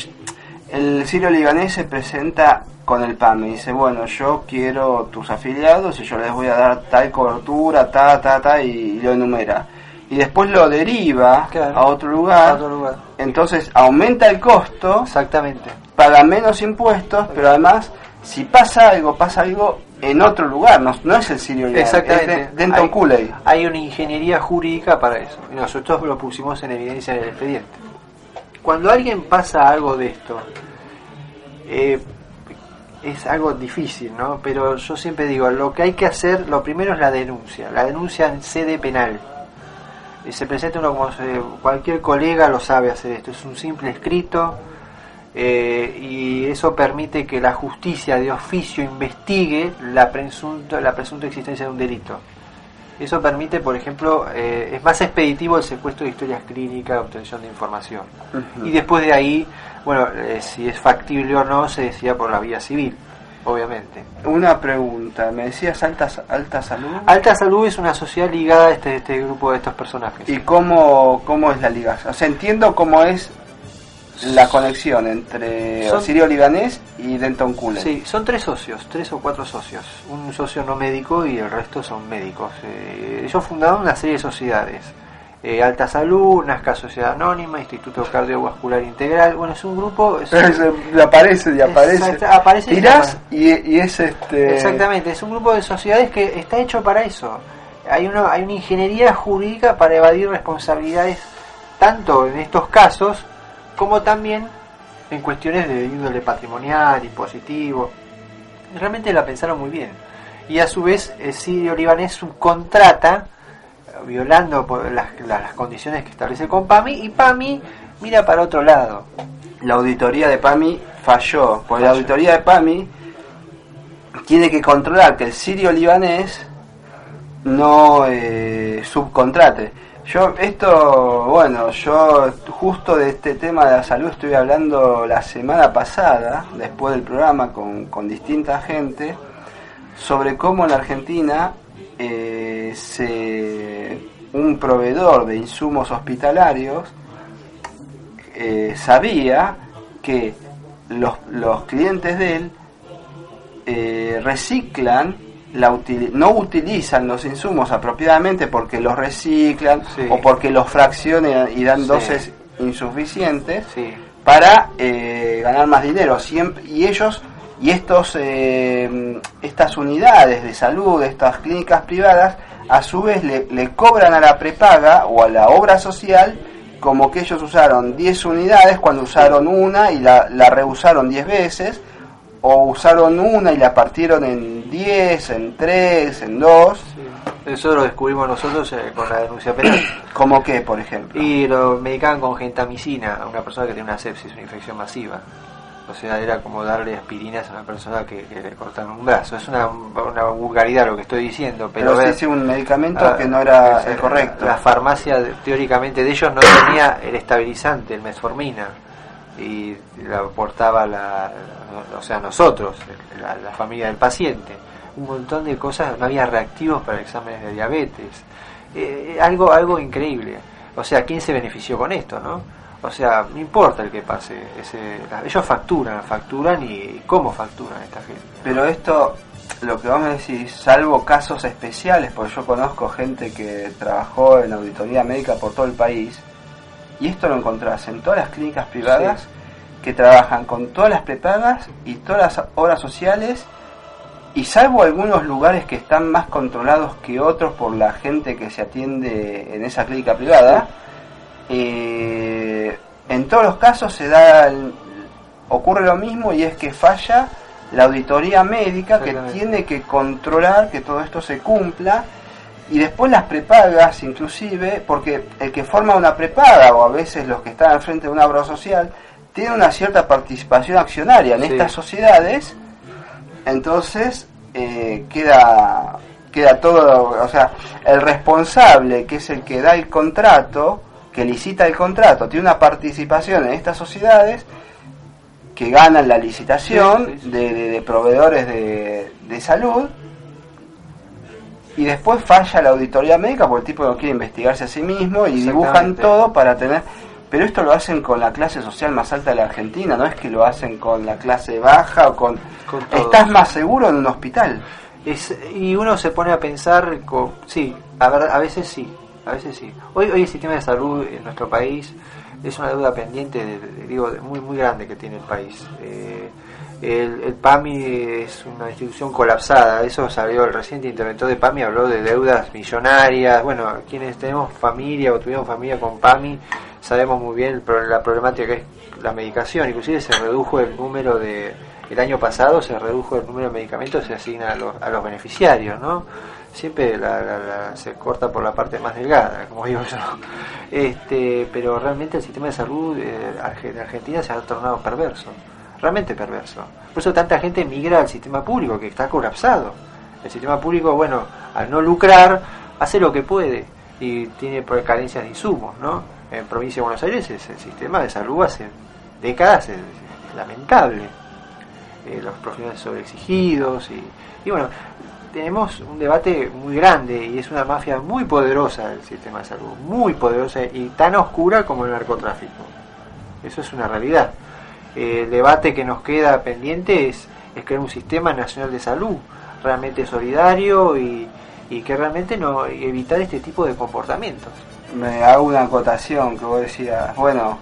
el sirio libanés se presenta con el PAMI. Dice, bueno, yo quiero tus afiliados y yo les voy a dar tal cobertura, ta, ta, ta, y lo enumera. Y después lo deriva Claro. a otro lugar. A otro lugar. Entonces aumenta el costo, Exactamente. paga menos impuestos, pero además, si pasa algo, pasa algo en otro lugar. No, no es el sirio libanés, Exactamente. es de- Denton Hay- Cooley. Hay una ingeniería jurídica para eso. Y nosotros lo pusimos en evidencia en el expediente. Cuando alguien pasa algo de esto, eh, es algo difícil, ¿no? Pero yo siempre digo, lo que hay que hacer, lo primero es la denuncia. La denuncia en sede penal. Y se presenta uno como se- cualquier colega lo sabe hacer esto. Es un simple escrito. Eh, y eso permite que la justicia de oficio investigue la presunta, la presunta existencia de un delito. Eso permite, por ejemplo, eh, es más expeditivo el secuestro de historias clínicas, obtención de información. Y después de ahí, bueno, eh, si es factible o no, se decía por la vía civil, obviamente. Una pregunta, me decías alta, alta salud. Alta Salud es una sociedad ligada a este, este grupo de estos personajes. ¿Y cómo, cómo es la ligación? O sea, entiendo cómo es la conexión entre Son- Sirio Libanés y Denton Cooley. Sí, son tres socios, tres o cuatro socios. Un socio no médico y el resto son médicos. Eh, ellos fundaron una serie de sociedades. Eh, Alta Salud, Nazca Sociedad Anónima, Instituto Cardiovascular Integral. Bueno, es un grupo... es- [laughs] Y aparece y aparece. Exacto, aparece y Tirás aparece. y, y es este. Exactamente, es un grupo de sociedades que está hecho para eso. Hay una, hay una ingeniería jurídica para evadir responsabilidades, tanto en estos casos como también en cuestiones de índole patrimonial, impositivo. Realmente la pensaron muy bien. Y a su vez, el sirio libanés subcontrata, eh, violando por las, condiciones que establece con PAMI, y PAMI mira para otro lado. La auditoría de PAMI falló. Porque la auditoría de PAMI tiene que controlar que el sirio libanés no eh, subcontrate. Yo, esto, bueno, yo justo de este tema de la salud estuve hablando la semana pasada, después del programa, con, con distinta gente, sobre cómo en la Argentina eh, se, un proveedor de insumos hospitalarios eh, sabía que los, los clientes de él eh, reciclan, la utili- no utilizan los insumos apropiadamente porque los reciclan Sí. o porque los fraccionan y dan Sí. dosis insuficientes Sí, para eh, ganar más dinero. Siempre, y ellos y estos eh, estas unidades de salud, estas clínicas privadas, a su vez le, le cobran a la prepaga o a la obra social como que ellos usaron 10 unidades cuando usaron una y la, la reusaron 10 veces, o usaron una y la partieron en 10, en 3, en 2, eso lo descubrimos nosotros eh, con la denuncia penal. [clears throat] como que, por ejemplo. Y lo medicaban con gentamicina a una persona que tiene una sepsis, una infección masiva. O sea, era como darle aspirinas a una persona que, que le cortan un brazo. Es una, una vulgaridad lo que estoy diciendo, pero, Pero dice un medicamento Ah, que no era el correcto. La farmacia, teóricamente, de ellos no tenía el estabilizante, el metformina, y la aportaba la, o sea, nosotros, la, familia del paciente. Un montón de cosas, no había reactivos para exámenes de diabetes. Eh, algo, algo increíble. O sea, ¿quién se benefició con esto, no? O sea, no importa el que pase. Ese, ellos facturan, facturan y cómo facturan esta gente. Pero esto, lo que vos me decís, salvo casos especiales, porque yo conozco gente que trabajó en auditoría médica por todo el país, y esto lo encontrás en todas las clínicas privadas que trabajan con todas las prepagas y todas las obras sociales, y salvo algunos lugares que están más controlados que otros por la gente que se atiende en esa clínica privada, eh, en todos los casos se da el- ocurre lo mismo y es que falla la auditoría médica que tiene que controlar que todo esto se cumpla y después las prepagas inclusive porque el que forma una prepaga o a veces los que están al frente de una obra social tienen una cierta participación accionaria en Sí. estas sociedades entonces eh, queda queda todo o sea el responsable que es el que da el contrato que licita el contrato tiene una participación en estas sociedades que ganan la licitación Sí, sí, sí. De, de- de proveedores de, de salud y después falla la auditoría médica porque el tipo no quiere investigarse a sí mismo y dibujan todo para tener pero esto lo hacen con la clase social más alta de la Argentina, no es que lo hacen con la clase baja o con... Con. Estás más seguro en un hospital. Es- y uno se pone a pensar, co- sí, a, ver, a veces sí, a veces sí. Hoy, hoy el sistema de salud en nuestro país es una deuda pendiente, de, de- digo, muy muy grande que tiene el país. Eh, el, el PAMI es una institución colapsada, eso salió el reciente interventor de PAMI, habló de deudas millonarias. Bueno, quienes tenemos familia o tuvimos familia con PAMI, sabemos muy bien la problemática que es la medicación, inclusive se redujo el número de el año pasado se redujo el número de medicamentos que se asigna a los, a los beneficiarios, ¿no? Siempre la- la- la- se corta por la parte más delgada, como digo yo. Este, pero realmente el sistema de salud eh, de Argentina se ha tornado perverso, realmente perverso. Por eso tanta gente migra al sistema público, que está colapsado. El sistema público, bueno, al no lucrar, hace lo que puede y tiene carencias de insumos, ¿no? En provincia de Buenos Aires es- el sistema de salud hace décadas es, es lamentable. Eh, los profesionales sobreexigidos y, y bueno, tenemos un debate muy grande y es una mafia muy poderosa el sistema de salud, muy poderosa y tan oscura como el narcotráfico. Eso es una realidad. Eh, el debate que nos queda pendiente es, es crear un sistema nacional de salud realmente solidario y, y que realmente no evitar este tipo de comportamientos. Me hago una acotación que vos decías, bueno,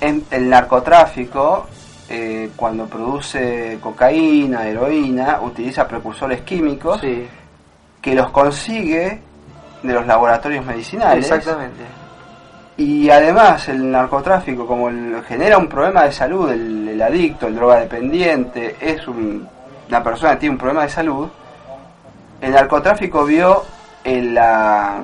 en el narcotráfico, eh, cuando produce cocaína, heroína, utiliza precursores químicos Sí, que los consigue de los laboratorios medicinales. exactamente. Y además el narcotráfico, como el- genera un problema de salud, el, el adicto, el drogadependiente, es un- una persona que tiene un problema de salud, el narcotráfico vio en la...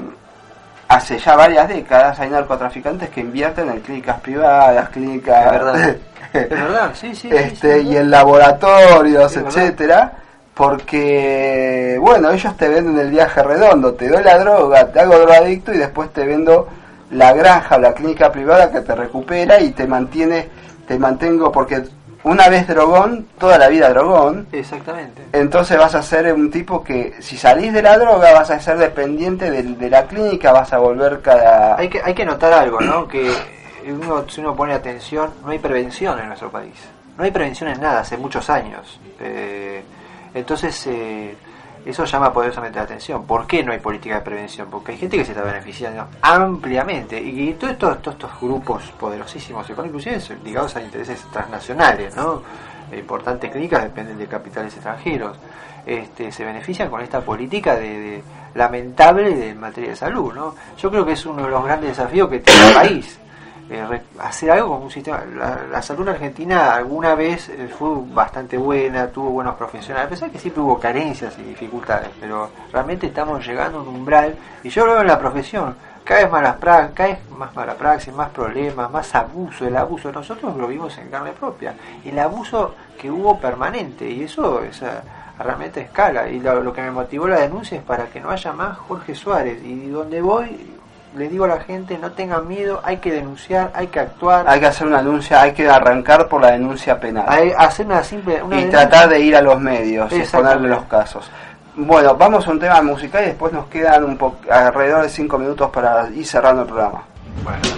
Hace ya varias décadas hay narcotraficantes que invierten en clínicas privadas, clínicas... Es verdad. [laughs] Es verdad, sí, sí. este, sí, y en laboratorios, verdad. etcétera, porque bueno, ellos te venden el viaje redondo, te doy la droga, te hago drogadicto y después te vendo la granja o la clínica privada que te recupera y te mantiene, te mantengo porque una vez drogón, toda la vida drogón, Exactamente. entonces vas a ser un tipo que si salís de la droga vas a ser dependiente de, la clínica, vas a volver cada... Hay que, hay que notar algo, ¿no? Que uno, si uno pone atención, no hay prevención en nuestro país. No hay prevención en nada, hace muchos años. Eh, entonces, eh, eso llama poderosamente la atención. ¿Por qué no hay política de prevención? Porque hay gente que se está beneficiando ampliamente. Y, todos estos, todos estos grupos poderosísimos, inclusive ligados a intereses transnacionales, ¿no? Importantes clínicas dependen de capitales extranjeros. Este, se benefician con esta política de, de- lamentable de materia de salud, ¿no? Yo creo que es uno de los grandes desafíos que tiene el país. Eh, hacer algo con un sistema. La, salud en argentina alguna vez eh, fue bastante buena, tuvo buenos profesionales, a pesar que siempre hubo carencias y dificultades, pero realmente estamos llegando a un umbral, y yo lo veo en la profesión, cada vez, malas pra- cada vez más mala praxis, más problemas, más abuso, el abuso, nosotros lo vimos en carne propia, el abuso que hubo permanente, y eso es realmente escala, y lo, lo que me motivó la denuncia es para que no haya más Jorge Suárez, y donde voy le digo a la gente no tengan miedo, hay que denunciar, hay que actuar, Hay que hacer una denuncia, hay que arrancar por la denuncia penal. hay hacer una simple una y denuncia. tratar de ir a los medios y exponerle los casos. Bueno, vamos a un tema musical y después nos quedan un po alrededor de 5 minutos para ir cerrando el programa. Bueno.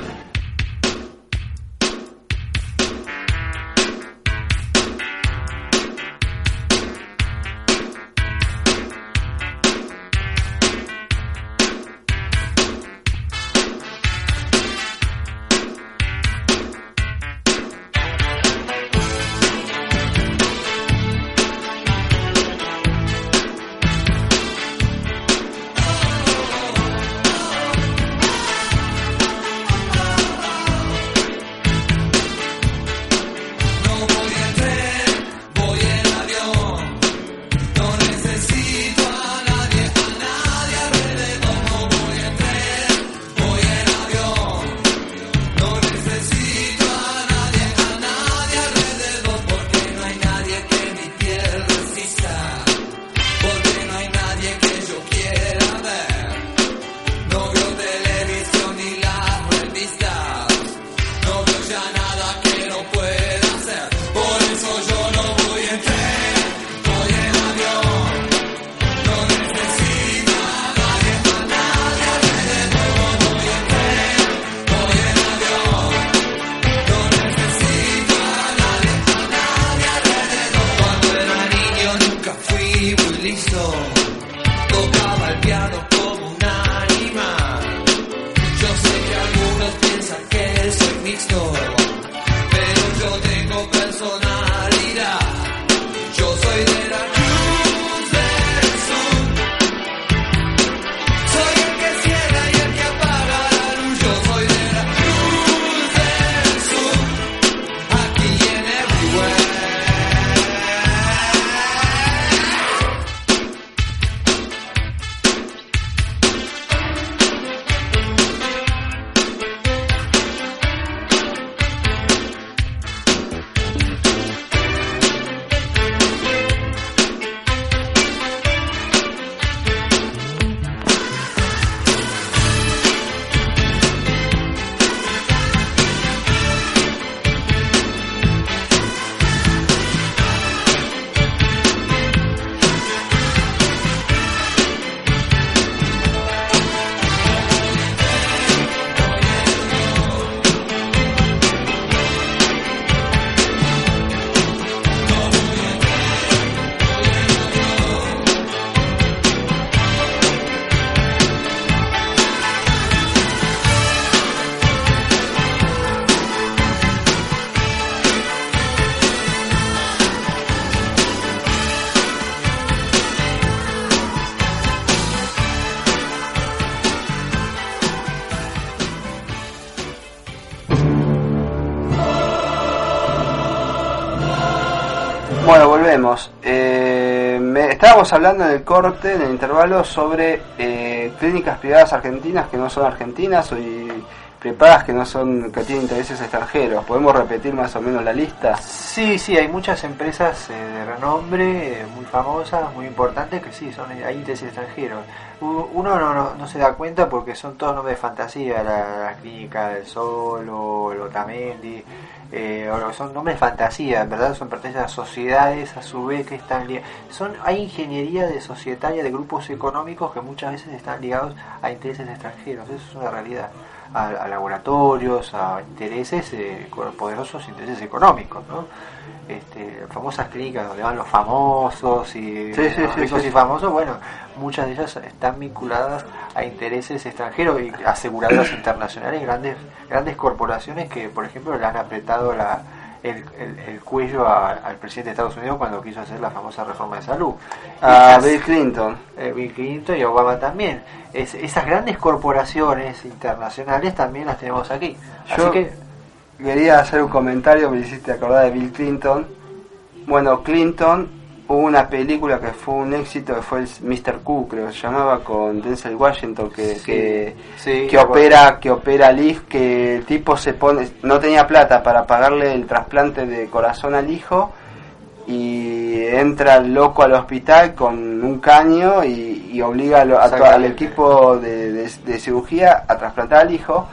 Geek Store. Hablando en el corte, en el intervalo, sobre eh, clínicas privadas argentinas que no son argentinas y prepagas que no son que tienen intereses extranjeros. ¿Podemos repetir más o menos la lista? Sí, sí, hay muchas empresas eh, de renombre, eh, muy famosas, muy importantes, que sí, son hay intereses extranjeros. Uno no, no, no se da cuenta porque son todos nombres de fantasía, la, la Clínica del Sol o el Otamendi, eh, son nombres de fantasía, en verdad son pertenecen a sociedades a su vez que están. Son, hay ingeniería de societaria de grupos económicos que muchas veces están ligados a intereses extranjeros, eso es una realidad. A, a laboratorios, a intereses, eh, poderosos intereses económicos, ¿no? Este, famosas clínicas donde van los famosos y Sí, sí, los ricos sí. y famosos, bueno, muchas de ellas están vinculadas a intereses extranjeros y aseguradoras internacionales, grandes grandes corporaciones que, por ejemplo, le han apretado la, el, el- el cuello a- al presidente de Estados Unidos cuando quiso hacer la famosa reforma de salud. A Esas- Bill Clinton. eh, Bill Clinton y Obama también. Es- esas grandes corporaciones internacionales también las tenemos aquí. Así Yo- que Quería hacer un comentario, me hiciste acordar de Bill Clinton. Bueno, Clinton hubo una película que fue un éxito que fue el Mr. Q, creo que se llamaba, con Denzel Washington, que, Sí, que, sí, opera, que opera Liz, que el tipo se pone, no tenía plata para pagarle el trasplante de corazón al hijo y entra el loco al hospital con un caño y, y obliga a a al equipo de, de- de cirugía a trasplantar al hijo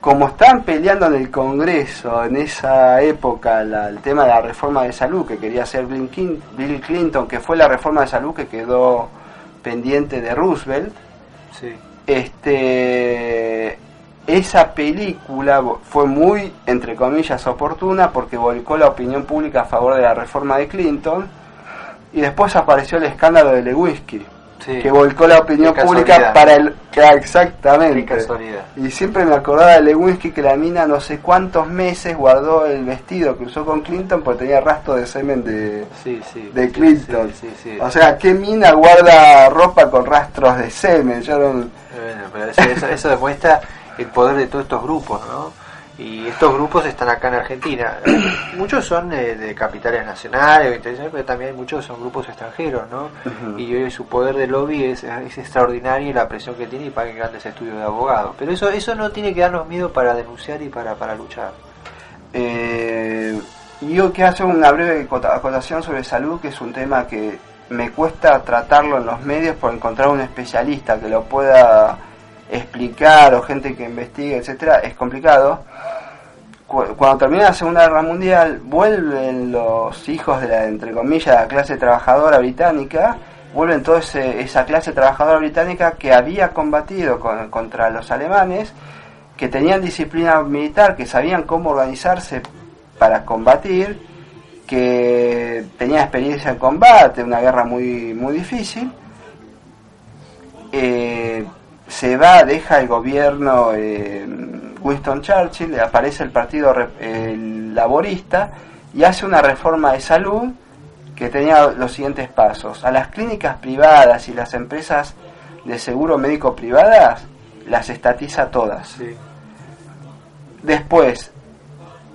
como están peleando en el Congreso en esa época la- el tema de la reforma de salud que quería hacer Bill Clin- Bill Clinton, que fue la reforma de salud que quedó pendiente de Roosevelt, sí, este esa película fue muy entre comillas oportuna porque volcó la opinión pública a favor de la reforma de Clinton y después apareció el escándalo de Lewinsky sí. que volcó la opinión pública para el que- Qué exactamente casualidad. y siempre me acordaba de Lewinsky que la mina no sé cuántos meses guardó el vestido que usó con Clinton porque tenía rastro de semen de, Sí, sí. de sí, Clinton. O sea, ¿qué mina guarda ropa con rastros de semen? Yo no- Bueno, pero eso, eso- eso demuestra el poder de todos estos grupos, ¿no? Y estos grupos están acá en Argentina. [clears throat] Muchos son eh, de capitales nacionales o internacionales, pero también muchos son grupos extranjeros, ¿no? Y hoy su poder de lobby es, es extraordinario y la presión que tiene y pagan grandes estudios de abogados. Pero eso eso no tiene que darnos miedo para denunciar y para, para luchar. Eh, yo quiero hacer una breve acota- acotación sobre salud, que es un tema que me cuesta tratarlo en los medios por encontrar un especialista que lo pueda explicar o gente que investigue, etcétera, es complicado. Cu- Cuando termina la Segunda Guerra Mundial, vuelven los hijos de la, entre comillas, la clase trabajadora británica, vuelven toda esa clase trabajadora británica que había combatido con- contra los alemanes, que tenían disciplina militar, que sabían cómo organizarse para combatir, que tenían experiencia en combate, una guerra muy, muy difícil. Eh, se va, deja el gobierno eh, Winston Churchill, aparece el partido el laborista y hace una reforma de salud que tenía los siguientes pasos. A las clínicas privadas y las empresas de seguro médico privadas las estatiza todas. Sí. Después,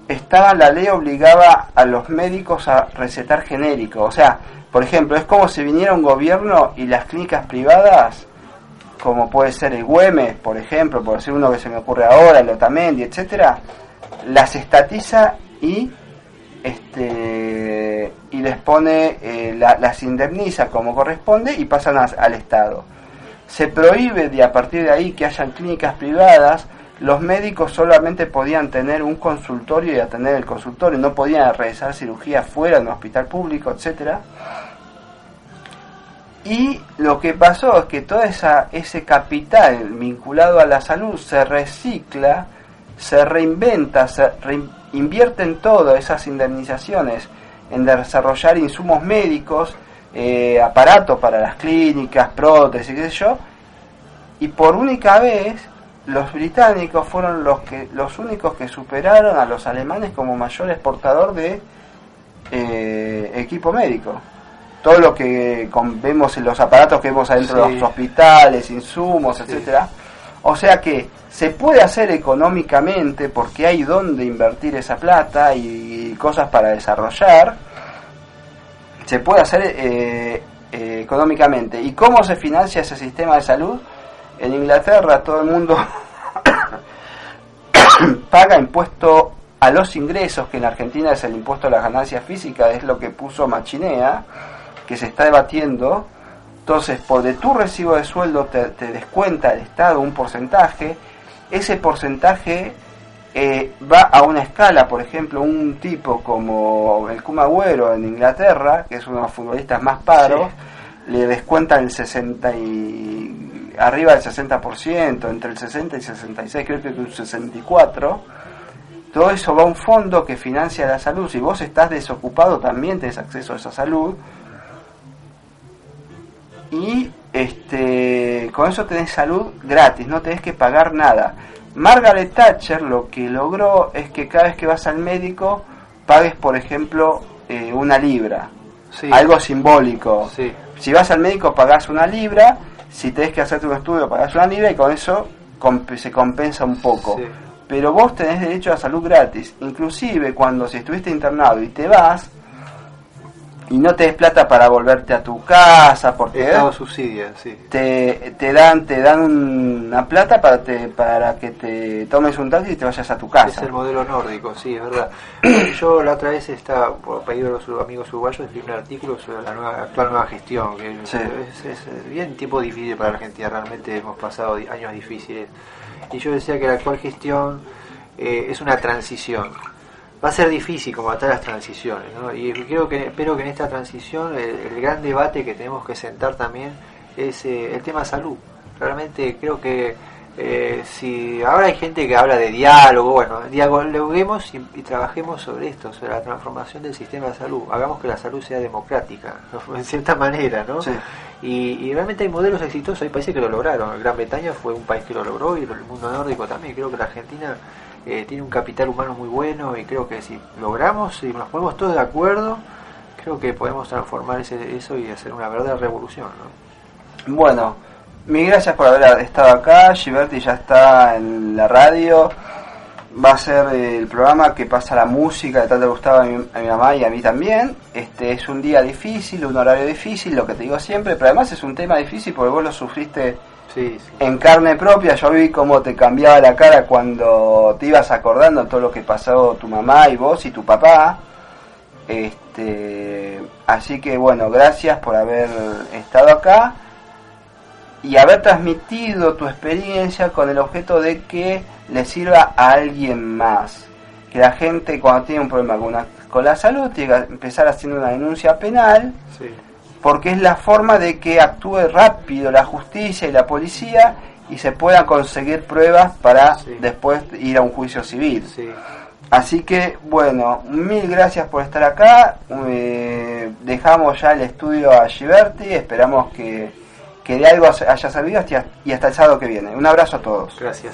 estaba la ley obligaba a los médicos a recetar genérico. O sea, por ejemplo, es como si viniera un gobierno y las clínicas privadas, como puede ser el Güemes, por ejemplo, por decir uno que se me ocurre ahora, el Otamendi, etcétera, las estatiza y este les pone eh, la- las indemniza como corresponde y pasan al Estado. Se prohíbe de a partir de ahí que hayan clínicas privadas. Los médicos solamente podían tener un consultorio y atender el consultorio, no podían realizar cirugía fuera de un hospital público, etcétera. Y lo que pasó es que todo esa, ese capital vinculado a la salud se recicla, se reinventa, se rein- invierte en todo esas indemnizaciones, en desarrollar insumos médicos, eh, aparatos para las clínicas, prótesis, qué sé yo, y por única vez los británicos fueron los que los únicos que superaron a los alemanes como mayor exportador de eh, equipo médico todo lo que vemos en los aparatos que vemos adentro de Sí. los hospitales insumos etcétera o sea que se puede hacer económicamente porque hay donde invertir esa plata y cosas para desarrollar se puede hacer eh, eh, económicamente. ¿Y cómo se financia ese sistema de salud? En Inglaterra todo el mundo [coughs] paga impuesto a los ingresos, que en Argentina es el impuesto a las ganancias físicas, es lo que puso Machinea, que se está debatiendo. Entonces, por de tu recibo de sueldo te, te descuenta el Estado un porcentaje, ese porcentaje eh, va a una escala, por ejemplo, un tipo como el Kuma Agüero en Inglaterra, que es uno de los futbolistas más paros, le descuentan el 60 y arriba del 60%, entre el 60 y 66, creo que un 64. Todo eso va a un fondo que financia la salud. Si vos estás desocupado, también tenés acceso a esa salud. Y este, con eso tenés salud gratis, no tenés que pagar nada. Margaret Thatcher lo que logró es que cada vez que vas al médico pagues, por ejemplo, eh, una libra. Sí. Algo simbólico. Sí. Si vas al médico pagás una libra, si tenés que hacerte un estudio pagás una libra y con eso comp- se compensa un poco. Sí. Pero vos tenés derecho a salud gratis. Inclusive cuando si estuviste internado y te vas y no tenés plata para volverte a tu casa porque Estado subsidia, sí. te, te dan te dan una plata para te, para que te tomes un taxi y te vayas a tu Es casa. el modelo nórdico, sí, es verdad. [clears throat] Yo la otra vez estaba, por pedido de los amigos uruguayos, escribí un artículo sobre la nueva, actual nueva gestión, que Sí. es, es bien tiempo difícil para la Argentina, realmente hemos pasado años difíciles. Y yo decía que la actual gestión eh, es una transición. Va a ser difícil todas las transiciones, ¿no? Y creo que, espero que en esta transición el, el gran debate que tenemos que sentar también es eh, el tema salud. Realmente creo que eh, si ahora hay gente que habla de diálogo, bueno, dialoguemos y, y trabajemos sobre esto, sobre la transformación del sistema de salud. Hagamos que la salud sea democrática, [laughs] en cierta manera, ¿no? Sí. Y, y realmente hay modelos exitosos, hay países que lo lograron. Gran Bretaña fue un país que lo logró y el mundo nórdico también. Creo que la Argentina eh, tiene un capital humano muy bueno y creo que si logramos, si nos ponemos todos de acuerdo, creo que podemos transformar ese, eso y hacer una verdadera revolución. ¿no? Bueno, mil gracias por haber estado acá. Giberti ya está en la radio. Va a ser el programa que pasa la música de tanto gustaba a mi, a mi mamá y a mí también. Este es un día difícil, un horario difícil, lo que te digo siempre, pero además es un tema difícil porque vos lo sufriste Sí, sí. en carne propia. Yo vi cómo te cambiaba la cara cuando te ibas acordando todo lo que pasó tu mamá y vos y tu papá. Este, así que bueno, gracias por haber estado acá y haber transmitido tu experiencia con el objeto de que le sirva a alguien más. Que la gente cuando tiene un problema con, una- con la salud tiene que empezar haciendo una denuncia penal sí. Porque es la forma de que actúe rápido la justicia y la policía y se puedan conseguir pruebas para Sí. después ir a un juicio civil. sí. Así que, bueno, mil gracias por estar acá. Eh, dejamos ya el estudio a Giberti. Esperamos que, que de algo haya servido hasta- y hasta el sábado que viene. Un abrazo a todos. Gracias.